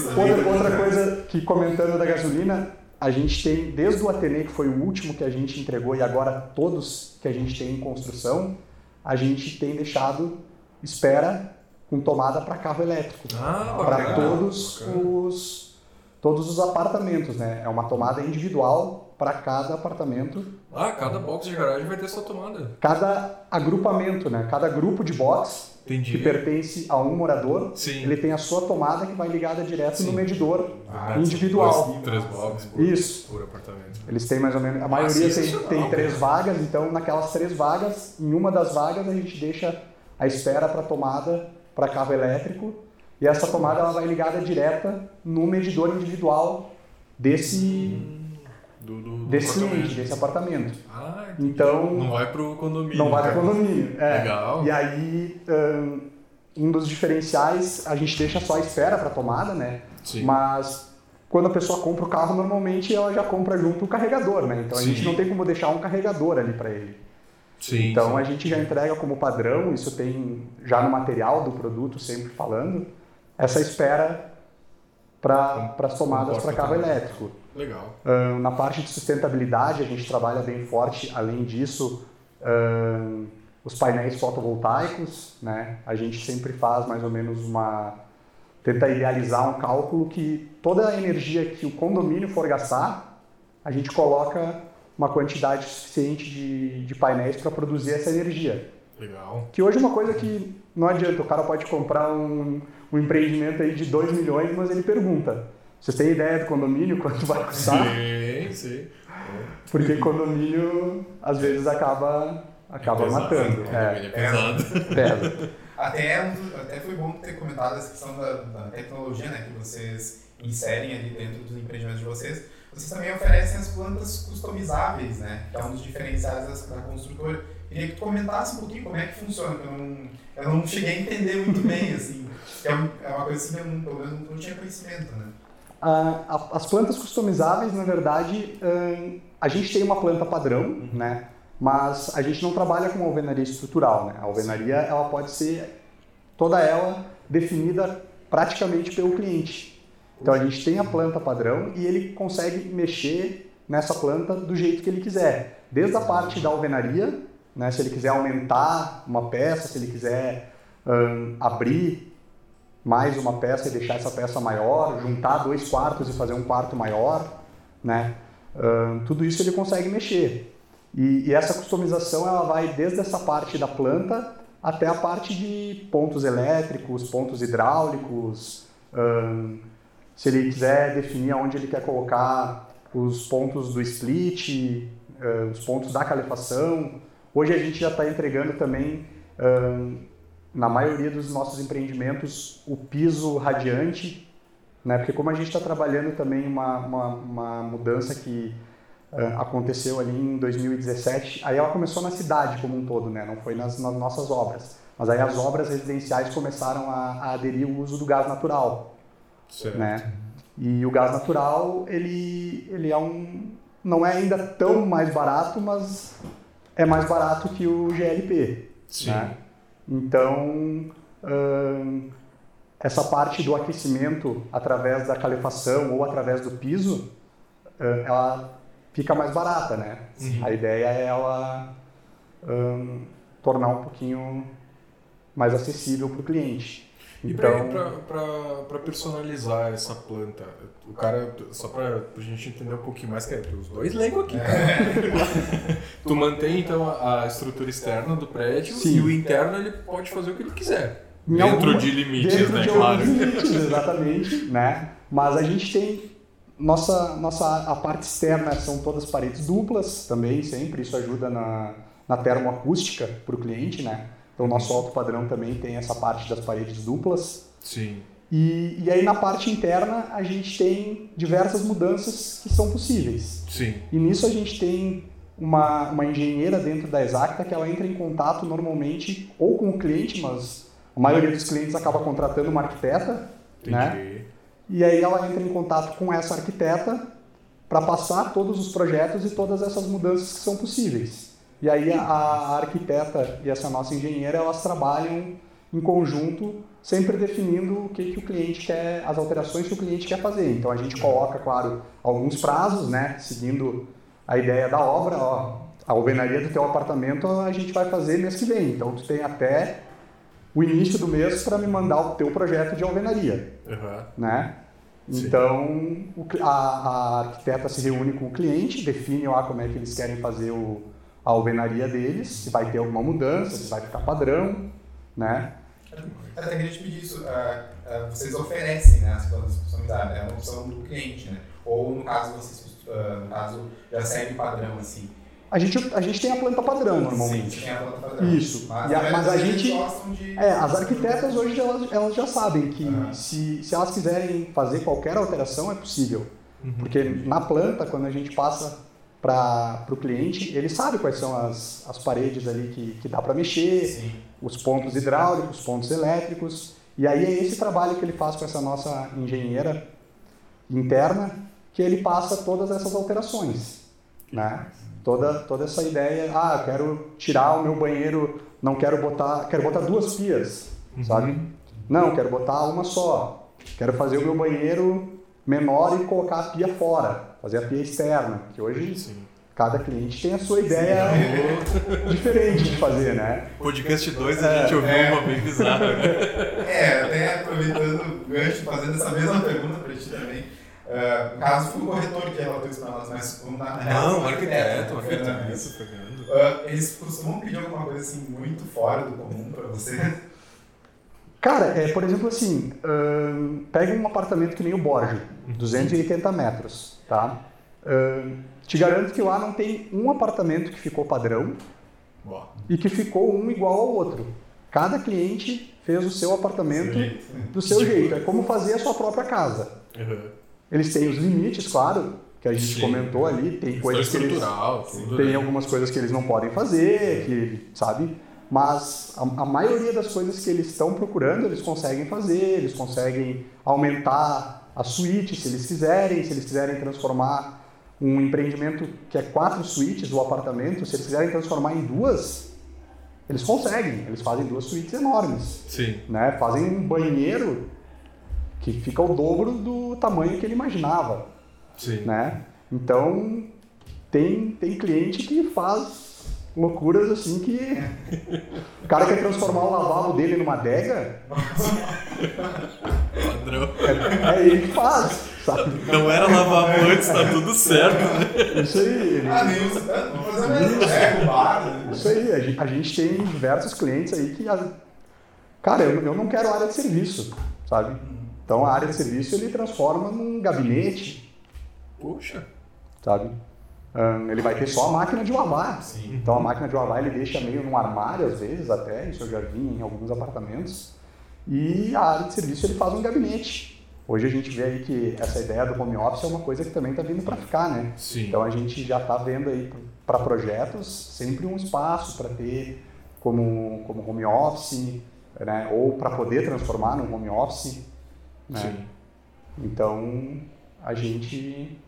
também. Outra, outra coisa que comentando da gasolina, a gente tem, desde o Atene, que foi o último que a gente entregou, e agora todos que a gente tem em construção, a gente tem deixado espera com tomada para carro elétrico. Ah, para todos bacana. os todos os apartamentos, né? É uma tomada individual para cada apartamento, Ah, cada box de garagem vai ter sua tomada. cada agrupamento, né? Cada grupo de box Entendi. que pertence a um morador, Sim. ele tem a sua tomada que vai ligada direto Sim. no medidor Ah, individual. Três boxes por, Isso. por apartamento. Eles têm mais ou menos. A maioria tem, tem três vagas, então naquelas três vagas, em uma das vagas a gente deixa a espera para tomada para carro elétrico. E essa tomada ela vai ligada direta no medidor individual desse, Do, do, do desse apartamento. desse apartamento. Então, Não vai pro condomínio. não vai para então. condomínio. É. Legal. E aí, ahn, um dos diferenciais, a gente deixa só a espera para tomada, né? Sim. Mas quando a pessoa compra o carro, normalmente ela já compra junto o carregador, né? Então a Sim. gente não tem como deixar um carregador ali para ele. Sim, então sim. a gente já entrega como padrão, isso tem já no material do produto sempre falando, essa espera para as tomadas para carro elétrico. Legal. Ahn, na parte de sustentabilidade, a gente trabalha bem forte, além disso, ahn, os painéis fotovoltaicos, né? A gente sempre faz mais ou menos uma... tenta idealizar um cálculo que toda a energia que o condomínio for gastar, a gente coloca uma quantidade suficiente de, de painéis para produzir essa energia. Legal. Que hoje é uma coisa que não adianta, o cara pode comprar um, um empreendimento aí de 2 milhões, mas ele pergunta, vocês têm ideia do condomínio, quanto vai custar? Sim, sim. Porque condomínio, às vezes, acaba, acaba É pesado, matando. É, É pesado. pesa. Até, até foi bom ter comentado essa questão da, da tecnologia né, que vocês inserem ali dentro dos empreendimentos de vocês. Vocês também oferecem as plantas customizáveis, né? Que é um dos diferenciais da, da construtora. Queria que tu comentasse um pouquinho como é que funciona, que eu não, eu não cheguei a entender muito bem, assim. Que é, um- é uma coisa assim que eu não, pelo menos não tinha conhecimento, né? Ah, a- as plantas customizáveis, na verdade, ahn, a gente tem uma planta padrão, né? Mas a gente não trabalha com alvenaria estrutural, né? A alvenaria, ela pode ser toda ela definida praticamente pelo cliente. Então a gente tem a planta padrão e ele consegue mexer nessa planta do jeito que ele quiser. Desde a parte da alvenaria, né? Se ele quiser aumentar uma peça, se ele quiser ahn, abrir mais uma peça e deixar essa peça maior, juntar dois quartos e fazer um quarto maior, né? Ahn, tudo isso ele consegue mexer. E, e essa customização ela vai desde essa parte da planta até a parte de pontos elétricos, pontos hidráulicos. se ele quiser definir aonde ele quer colocar os pontos do split, ah, os pontos da calefação. Hoje a gente já está entregando também na maioria dos nossos empreendimentos, o piso radiante, né? Porque como a gente está trabalhando também uma, uma, uma mudança que ah, aconteceu ali em 2017, aí ela começou na cidade como um todo, né? Não foi nas, nas nossas obras. Mas aí as obras residenciais começaram a, a aderir o uso do gás natural, Certo. né? E o gás natural, ele, ele é um... não é ainda tão mais barato, mas é mais barato que o GLP, Sim. né? Então, ahn, essa parte do aquecimento através da calefação ou através do piso, ela fica mais barata, né? Sim. A ideia é ela ahn, tornar um pouquinho mais acessível para o cliente. E Então, para personalizar essa planta, o cara, só para a gente entender um pouquinho mais, que é os dois leigos aqui, cara. tu mantém então a estrutura externa do prédio Sim. e o interno ele pode fazer o que ele quiser. Em Dentro alguma- de limites, dentro né? de claro. limites, exatamente, né? Mas a gente tem nossa nossa a parte externa são todas paredes duplas também sempre isso ajuda na na termoacústica para o cliente, né? Então nosso alto padrão também tem essa parte das paredes duplas Sim. e, e aí na parte interna a gente tem diversas mudanças que são possíveis. Sim. E nisso a gente tem uma, uma engenheira dentro da Exacta que ela entra em contato normalmente ou com o cliente, mas a maioria dos clientes acaba contratando uma arquiteta, né? Entendi. E aí ela entra em contato com essa arquiteta para passar todos os projetos e todas essas mudanças que são possíveis. E aí a, a arquiteta e essa nossa engenheira elas trabalham em conjunto, sempre definindo o que, que o cliente quer, as alterações que o cliente quer fazer. Então a gente coloca, claro, alguns prazos, né, seguindo a ideia da obra. Ó, a alvenaria do teu apartamento a gente vai fazer mês que vem. Então tu tem até o início do mês para me mandar o teu projeto de alvenaria Aham. né? Então, o a, a arquiteta se reúne com o cliente, define lá como é que eles querem fazer o, a alvenaria deles, se vai ter alguma mudança, se vai ficar padrão, né? Até queria te pedir isso. ah, ah, vocês oferecem né, as plantas customizadas, é uma opção do cliente, né? Ou no caso vocês, ah, no caso, já segue o padrão, assim. A gente, a gente tem a planta padrão normalmente. Sim, tem a planta padrão. Isso. Mas, E a- mas a gente- de... É, as arquitetas hoje elas, elas já sabem que Aham. se, se elas quiserem fazer qualquer alteração é possível. Uhum. Porque na planta, quando a gente passa para o cliente, ele sabe quais são as, as paredes ali que, que dá para mexer, Sim. os pontos hidráulicos, pontos elétricos. E aí é esse trabalho que ele faz com essa nossa engenheira interna que ele passa todas essas alterações, né? Toda toda essa ideia, ah, quero tirar o meu banheiro, não quero botar, quero botar duas pias, sabe? Não, quero botar uma só. Quero fazer o meu banheiro menor e colocar a pia fora, fazer a pia externa, que hoje Sim. cada cliente tem a sua ideia diferente de fazer, né? Podcast 2 a gente ouviu É. uma bem bizarra. né? É, até aproveitando o gancho, fazendo essa mesma pergunta para ti também. Uh, no caso, foi o corretor que relatou isso para nós, mas vamos dar Não, o arquiteto, arquiteto, Fernando. Uh, eles costumam pedir alguma coisa assim muito fora do comum para você? Cara, é, por exemplo assim, ahn, pega um apartamento que nem o Borja, 280 metros, tá? Ahn, te garanto que lá não tem um apartamento que ficou padrão Boa. e que ficou um igual ao outro. Cada cliente fez o seu apartamento do seu jeito. É como fazer a sua própria casa. Uhum. Eles têm os limites, claro, que a gente Sim. comentou ali. Tem Questão coisas que eles, tem né? algumas coisas que eles não podem fazer, que, sabe? Mas a, a maioria das coisas que eles estão procurando, eles conseguem fazer, eles conseguem aumentar a suíte se eles quiserem, se eles quiserem transformar um empreendimento que é quatro suítes do apartamento, se eles quiserem transformar em duas, eles conseguem, eles fazem duas suítes enormes Sim. né? Fazem um banheiro que fica o dobro do tamanho que ele imaginava, Sim. né? Então tem tem cliente que faz loucuras assim que o cara quer transformar o lavabo dele numa adega, Padrão. é, é ele que faz, sabe? Não era lavar antes, tá tudo certo. né? Isso aí, ele- Ah, nem usa. Vamos fazer a mesma. É, o bar, né? isso aí. A gente, tem diversos clientes aí que, cara, eu, eu não quero área de serviço, sabe? Então a área de serviço ele transforma num gabinete, Puxa. sabe? Ahn, ele vai ter só a máquina de lavar. Sim. Então a máquina de lavar ele deixa meio num armário às vezes até, isso eu já vi em alguns apartamentos. E a área de serviço ele faz um gabinete. Hoje a gente vê aí que essa ideia do home office é uma coisa que também está vindo para ficar, né? Sim. Então a gente já está vendo aí para projetos sempre um espaço para ter como, como home office, né? ou para poder transformar num home office. Né? Sim. Então a gente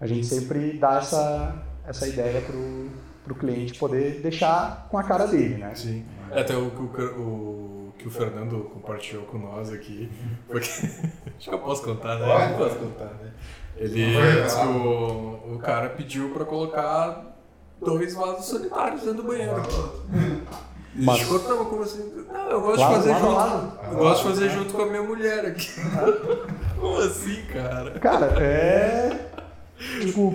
a gente sempre dá essa, essa ideia pro, pro cliente poder deixar com a cara dele, né? Sim. É, Até o, o, o que o Fernando compartilhou com nós aqui. Porque. Acho que eu posso contar, né? Pode. Eu posso contar, né? Ele o, o cara pediu pra colocar dois vasos sanitários dentro do banheiro. Mas- não, como assim? Não, eu gosto Lado, de fazer a junto. lado. Eu gosto de fazer junto com a minha mulher aqui. como assim, cara? Cara, é. Tipo.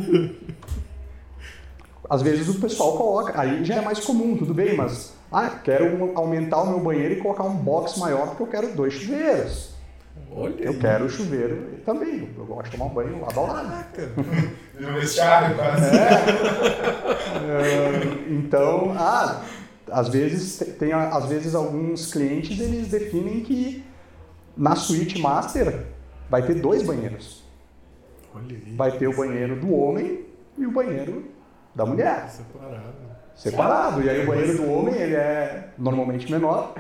Às vezes o pessoal coloca, aí já é mais comum, tudo bem, mas. Ah, quero um- aumentar o meu banheiro e colocar um box maior porque eu quero dois chuveiros. Olha Eu aí. quero chuveiro também. Eu gosto de tomar banho lado a lado. Caraca. No vestiário, quase. É, então, ah, às vezes te- tem às vezes alguns clientes eles definem que na suíte master vai ter dois banheiros. Olha aí. Vai ter o banheiro do homem e o banheiro da mulher, Separado. Separado. E aí o banheiro do homem ele é normalmente menor,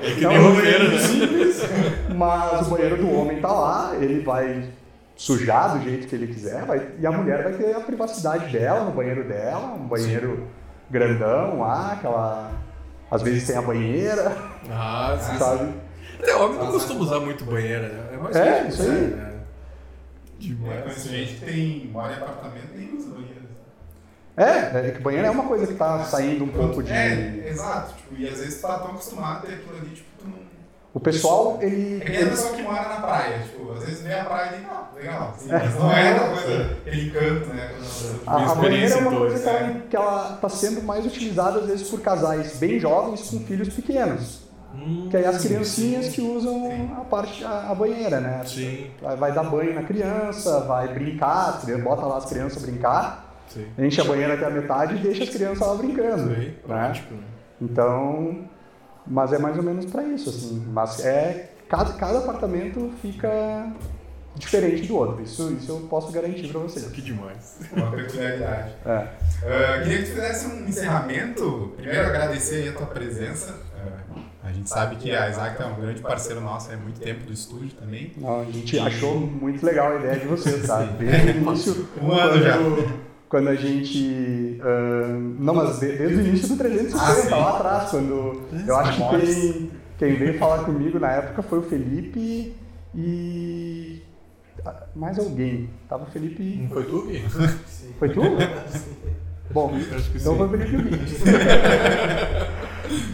É que É nem um roteiro, né? mas o banheiro do homem tá lá, ele vai sujar do jeito que ele quiser, vai- e a mulher vai ter a privacidade dela no banheiro dela, um banheiro grandão lá, aquela. Às vezes tem a banheira, Ah, sim. sabe? Até homem não costuma usar muito banheira, né? É mais É, isso aí. né? Eu Demais. conheço gente que tem mora em apartamento e nem usa banheiro. É, é que banheiro é uma coisa que tá saindo um pouco de. É, exato. Tipo, e às vezes tu tá tão acostumado a ter aquilo ali, tipo, tu não. O pessoal, ele. É que nem a pessoa que mora na praia, tipo, às vezes vê a praia e diz, ah, legal. Assim, mas não é aquela coisa, aquele encanto, né? A, a banheira é uma coisa que ela, que ela tá sendo mais utilizada às vezes por casais bem jovens com filhos pequenos. Hum, Que aí as criancinhas que usam a parte a, a banheira, né? Sim, Vai, vai dar banho na criança, vai brincar, bota lá as crianças brincar, sim. enche a banheira até a metade e deixa as crianças lá brincando. Sim, né? prático, né? Então, mas é mais ou menos para isso, assim. Mas é cada, cada apartamento fica diferente do outro. Isso, isso eu posso garantir para vocês. Que demais. Uma peculiaridade. É. Ah, queria que tu fizesse um encerramento. Primeiro, agradecer aí a tua presença. Ah, a gente sabe que a Isaac é um grande parceiro nosso há muito tempo do estúdio também. Não, a gente achou muito legal a ideia de vocês, tá? Desde o início, Um ano já. Quando a gente. ah, não, mas de- desde o início do 360, Ah, lá atrás, quando. Eu acho que quem, quem veio falar comigo na época foi o Felipe E mais alguém. Tava o Felipe. Não foi tu? Foi tu? Bom, então foi o Felipe e Gui.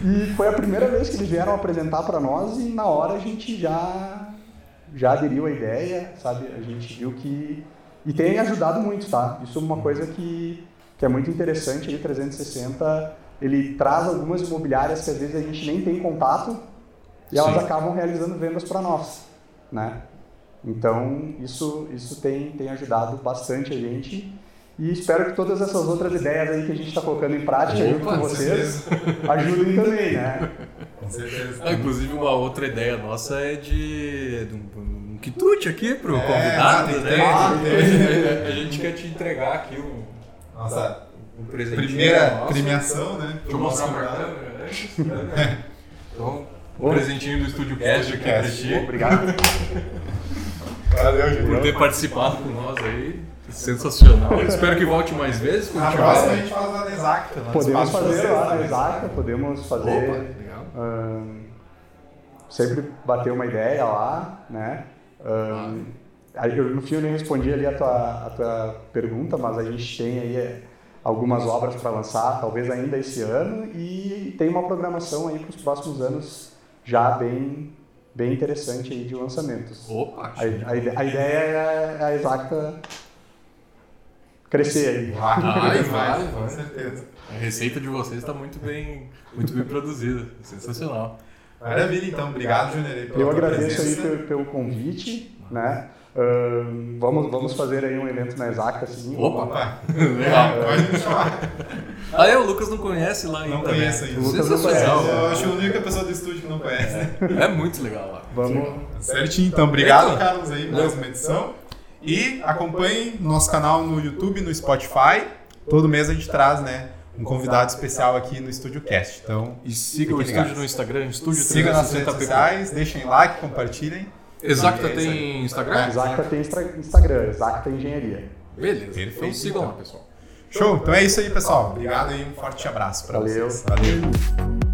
E foi a primeira vez que eles vieram apresentar para nós e na hora a gente já já aderiu à ideia, sabe? A gente viu que e tem ajudado muito, tá? Isso é uma coisa que, que é muito interessante aí 360, ele traz algumas imobiliárias que às vezes a gente nem tem contato e elas Sim. acabam realizando vendas para nós, né? Então, isso isso tem tem ajudado bastante a gente. E espero que todas essas outras ideias aí que a gente está colocando em prática junto Opa, com com vocês ajudem também, né? Com certeza. Ah, inclusive, uma outra ideia nossa é de, de um, um quitute aqui pro É, convidado, né? tem- A, a gente quer te entregar aqui um, Nossa um presentinho primeira nosso. premiação, né? Deixa eu mostrar pra câmera, né? Então, um presentinho do Estúdio Cast aqui pra ti. Obrigado. Valeu, Por Julião. ter participado com nós aí. Sensacional. Espero que volte mais vezes. A continuar. próxima a gente faz lá na Exacta. lá no Podemos fazer vocês, lá na né? Exacta, podemos fazer. Opa, legal. sempre bater uma ideia lá, né? Aí eu, no fim eu nem respondi ali a tua, a tua pergunta, mas a gente tem aí é, algumas obras para lançar, talvez ainda esse ano, e tem uma programação aí para os próximos anos já bem, bem interessante aí de lançamentos. Opa, A, a a ideia é a Exacta crescer aí. Vai, Vai, vai, com certeza. a receita de vocês está muito bem, muito bem produzida. Sensacional. Maravilha, então. Obrigado, Júnior, Eu agradeço aí presença. pelo, pelo convite, né? Ahn, vamos, vamos fazer aí um evento na Exacta, sim. Opa. Legal. pode me chamar. Ah, é, o Lucas não conhece lá ainda. Não conheço né? ainda. O Lucas não Sensacional. Eu acho a única pessoa do estúdio que não conhece, né? É muito legal lá. Vamos. Certinho, então. Obrigado, Então. Carlos, aí, mais uma edição. E acompanhem nosso canal no YouTube, no Spotify. Todo mês a gente traz, né, um convidado especial aqui no Estúdio Cast. Então, E siga o estúdio no Instagram, estúdio siga nas 360 redes sociais, deixem like, compartilhem. Exacta é tem Instagram? Exacta tem Instagram, Exacta Engenharia. Beleza. Perfeito, Então sigam então. lá, pessoal. Show, então é isso aí, pessoal. Obrigado e um forte abraço para Valeu. vocês. Valeu.